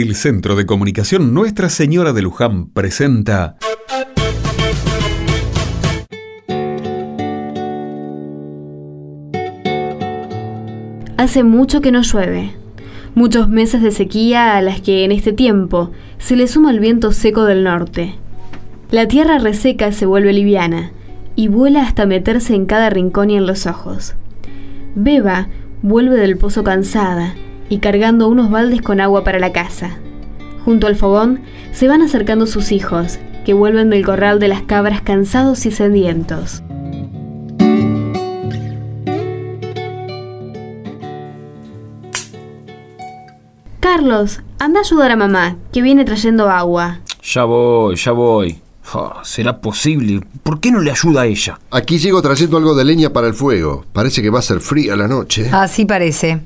El Centro de Comunicación Nuestra Señora de Luján presenta Hace mucho que no llueve. Muchos meses de sequía a las que en este tiempo se le suma el viento seco del norte. La tierra reseca se vuelve liviana y vuela hasta meterse en cada rincón y en los ojos. Beba vuelve del pozo cansada y cargando unos baldes con agua para la casa. Junto al fogón se van acercando sus hijos, que vuelven del corral de las cabras cansados y sedientos. Carlos, anda a ayudar a mamá, que viene trayendo agua. Ya voy, ya voy. Ah, ¿Será posible? ¿Por qué no le ayuda a ella? Aquí llego trayendo algo de leña para el fuego. Parece que va a ser fría la noche. Así parece.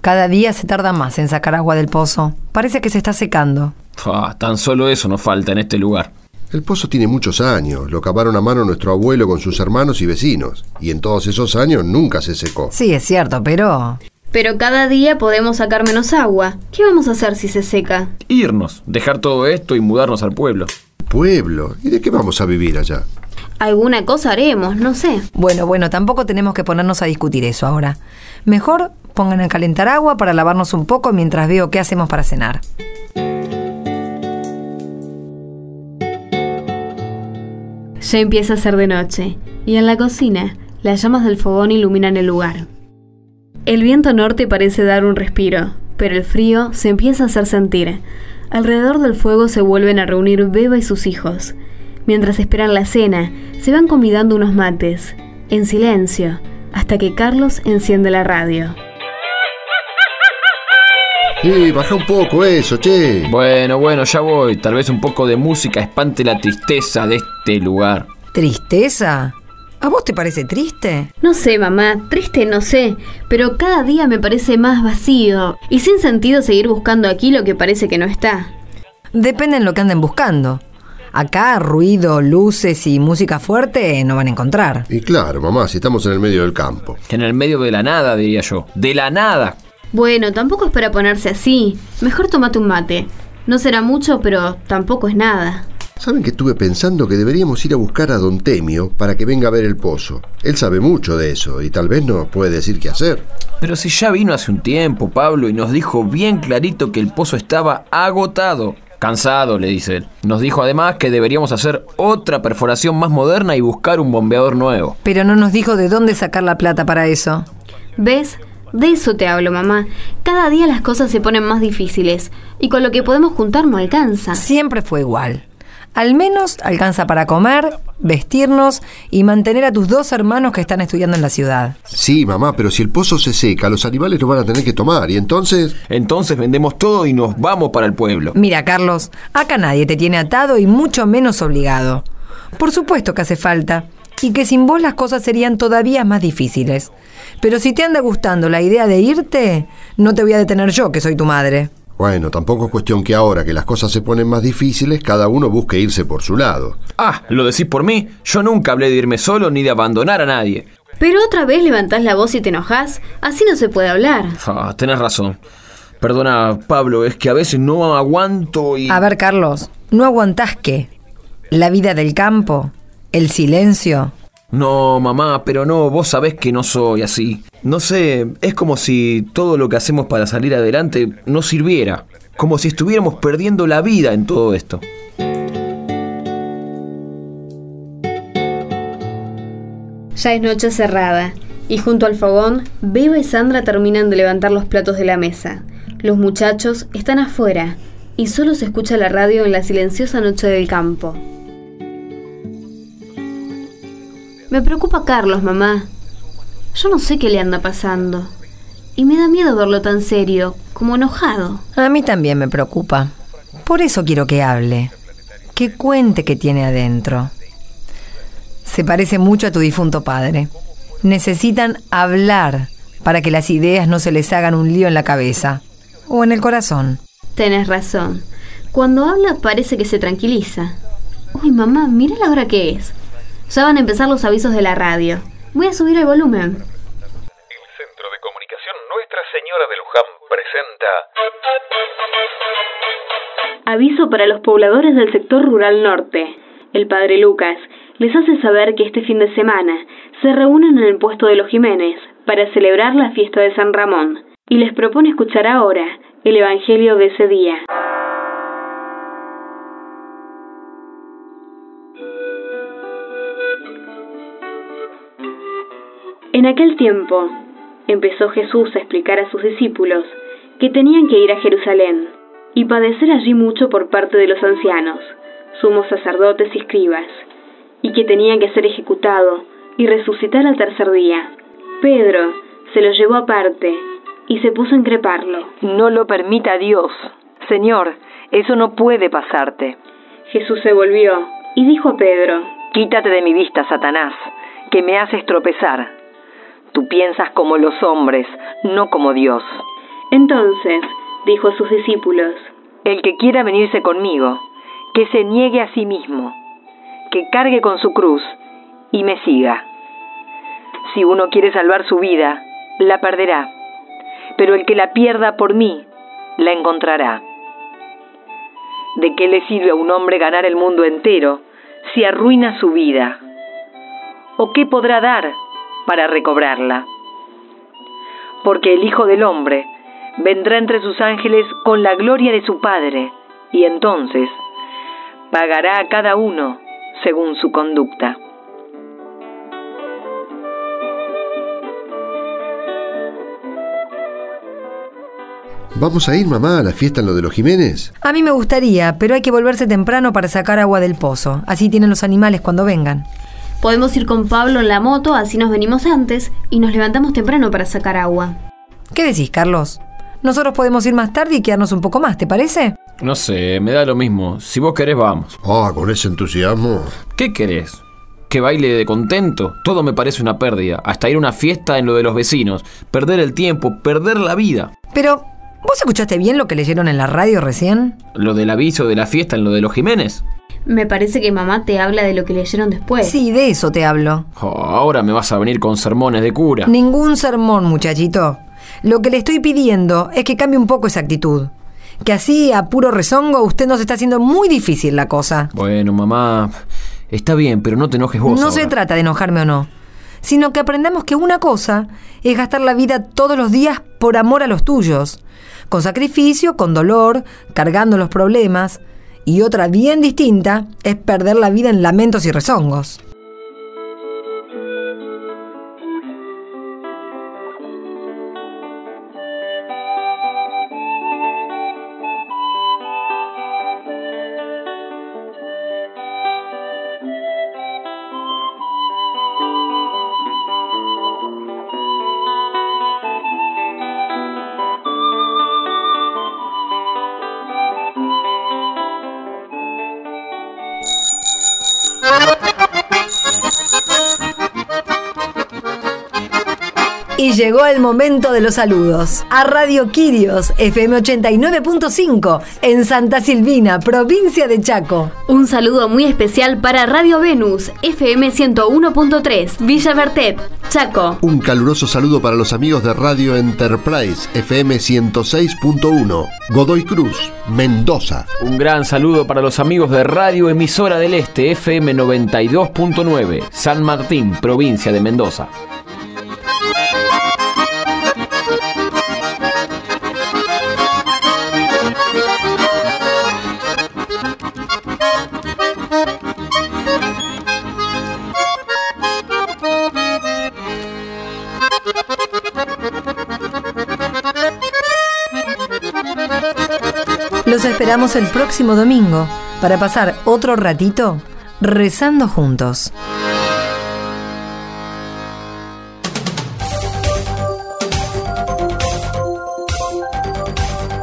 Cada día se tarda más en sacar agua del pozo. Parece que se está secando. Ah, tan solo eso nos falta en este lugar. El pozo tiene muchos años. Lo cavaron a mano nuestro abuelo con sus hermanos y vecinos. Y en todos esos años nunca se secó. Sí, es cierto, pero... Pero cada día podemos sacar menos agua. ¿Qué vamos a hacer si se seca? Irnos, dejar todo esto y mudarnos al pueblo. Pueblo. ¿Y de qué vamos a vivir allá? Alguna cosa haremos, no sé. Bueno, bueno, tampoco tenemos que ponernos a discutir eso ahora. Mejor pongan a calentar agua para lavarnos un poco mientras veo qué hacemos para cenar. Ya empieza a ser de noche, y en la cocina las llamas del fogón iluminan el lugar. El viento norte parece dar un respiro, pero el frío se empieza a hacer sentir. Alrededor del fuego se vuelven a reunir Beba y sus hijos. Mientras esperan la cena, se van convidando unos mates, en silencio, hasta que Carlos enciende la radio. Eh, baja un poco eso, che. Bueno, bueno, ya voy. Tal vez un poco de música espante la tristeza de este lugar. ¿Tristeza? ¿A vos te parece triste? No sé, mamá, triste no sé, pero cada día me parece más vacío y sin sentido seguir buscando aquí lo que parece que no está. Depende en lo que anden buscando. Acá ruido, luces y música fuerte no van a encontrar. Y claro, mamá, si estamos en el medio del campo. En el medio de la nada, diría yo. De la nada. Bueno, tampoco es para ponerse así. Mejor tomate un mate. No será mucho, pero tampoco es nada. ¿Saben que estuve pensando que deberíamos ir a buscar a don Temio para que venga a ver el pozo? Él sabe mucho de eso y tal vez nos puede decir qué hacer. Pero si ya vino hace un tiempo, Pablo, y nos dijo bien clarito que el pozo estaba agotado. Cansado, le dice él. Nos dijo además que deberíamos hacer otra perforación más moderna y buscar un bombeador nuevo. Pero no nos dijo de dónde sacar la plata para eso. ¿Ves? De eso te hablo, mamá. Cada día las cosas se ponen más difíciles y con lo que podemos juntar no alcanza. Siempre fue igual. Al menos alcanza para comer, vestirnos y mantener a tus dos hermanos que están estudiando en la ciudad. Sí, mamá, pero si el pozo se seca, los animales lo van a tener que tomar y entonces... Entonces vendemos todo y nos vamos para el pueblo. Mira, Carlos, acá nadie te tiene atado y mucho menos obligado. Por supuesto que hace falta y que sin vos las cosas serían todavía más difíciles. Pero si te anda gustando la idea de irte, no te voy a detener yo, que soy tu madre. Bueno, tampoco es cuestión que ahora que las cosas se ponen más difíciles, cada uno busque irse por su lado. Ah, ¿lo decís por mí? Yo nunca hablé de irme solo ni de abandonar a nadie. Pero otra vez levantás la voz y te enojás. Así no se puede hablar. Ah, tenés razón. Perdona, Pablo, es que a veces no aguanto y... A ver, Carlos, ¿no aguantás qué? ¿La vida del campo? ¿El silencio? No, mamá, pero no, vos sabés que no soy así. No sé, es como si todo lo que hacemos para salir adelante no sirviera. Como si estuviéramos perdiendo la vida en todo esto. Ya es noche cerrada, y junto al fogón, Beba y Sandra terminan de levantar los platos de la mesa. Los muchachos están afuera, y solo se escucha la radio en la silenciosa noche del campo. Me preocupa Carlos, mamá. Yo no sé qué le anda pasando. Y me da miedo verlo tan serio, como enojado. A mí también me preocupa. Por eso quiero que hable. Que cuente qué tiene adentro. Se parece mucho a tu difunto padre. Necesitan hablar para que las ideas no se les hagan un lío en la cabeza o en el corazón. Tenés razón. Cuando habla parece que se tranquiliza. Uy, mamá, mira la hora que es. Ya van a empezar los avisos de la radio. Voy a subir el volumen. El Centro de Comunicación Nuestra Señora de Luján presenta Aviso para los pobladores del sector rural norte. El padre Lucas les hace saber que este fin de semana se reúnen en el puesto de los Jiménez para celebrar la fiesta de San Ramón y les propone escuchar ahora el Evangelio de ese día. En aquel tiempo empezó Jesús a explicar a sus discípulos que tenían que ir a Jerusalén y padecer allí mucho por parte de los ancianos, sumos sacerdotes y escribas, y que tenía que ser ejecutado y resucitar al tercer día. Pedro se lo llevó aparte y se puso a increparlo. No lo permita Dios. Señor, eso no puede pasarte. Jesús se volvió y dijo a Pedro, Quítate de mi vista, Satanás, que me haces tropezar. Tú piensas como los hombres, no como Dios. Entonces dijo a sus discípulos, El que quiera venirse conmigo, que se niegue a sí mismo que cargue con su cruz y me siga. Si uno quiere salvar su vida, la perderá, pero el que la pierda por mí, la encontrará. ¿De qué le sirve a un hombre ganar el mundo entero si arruina su vida? ¿O qué podrá dar para recobrarla? Porque el Hijo del Hombre vendrá entre sus ángeles con la gloria de su Padre, y entonces pagará a cada uno según su conducta. ¿Vamos a ir, mamá, a la fiesta en lo de los Jiménez? A mí me gustaría, pero hay que volverse temprano para sacar agua del pozo. Así tienen los animales cuando vengan. Podemos ir con Pablo en la moto, así nos venimos antes y nos levantamos temprano para sacar agua. ¿Qué decís, Carlos? Nosotros podemos ir más tarde y quedarnos un poco más, ¿te parece? No sé, me da lo mismo. Si vos querés, vamos. Ah, con ese entusiasmo. ¿Qué querés? ¿Que baile de contento? Todo me parece una pérdida. Hasta ir a una fiesta en lo de los vecinos. Perder el tiempo, perder la vida. Pero, ¿vos escuchaste bien lo que leyeron en la radio recién? ¿Lo del aviso de la fiesta en lo de los Jiménez? Me parece que mamá te habla de lo que leyeron después. Sí, de eso te hablo. Oh, ahora me vas a venir con sermones de cura. Ningún sermón, muchachito. Lo que le estoy pidiendo es que cambie un poco esa actitud que así a puro rezongo usted nos está haciendo muy difícil la cosa. Bueno, mamá, está bien, pero no te enojes vos. No se trata de enojarme o no, sino que aprendamos que una cosa es gastar la vida todos los días por amor a los tuyos, con sacrificio, con dolor, cargando los problemas, y otra bien distinta es perder la vida en lamentos y rezongos. Y llegó el momento de los saludos. A Radio Quirios, FM 89.5, en Santa Silvina, provincia de Chaco. Un saludo muy especial para Radio Venus, FM 101.3, Villa Bertet, Chaco. Un caluroso saludo para los amigos de Radio Enterprise, FM 106.1, Godoy Cruz, Mendoza. Un gran saludo para los amigos de Radio Emisora del Este, FM 92.9, San Martín, provincia de Mendoza. Los esperamos el próximo domingo para pasar otro ratito rezando juntos.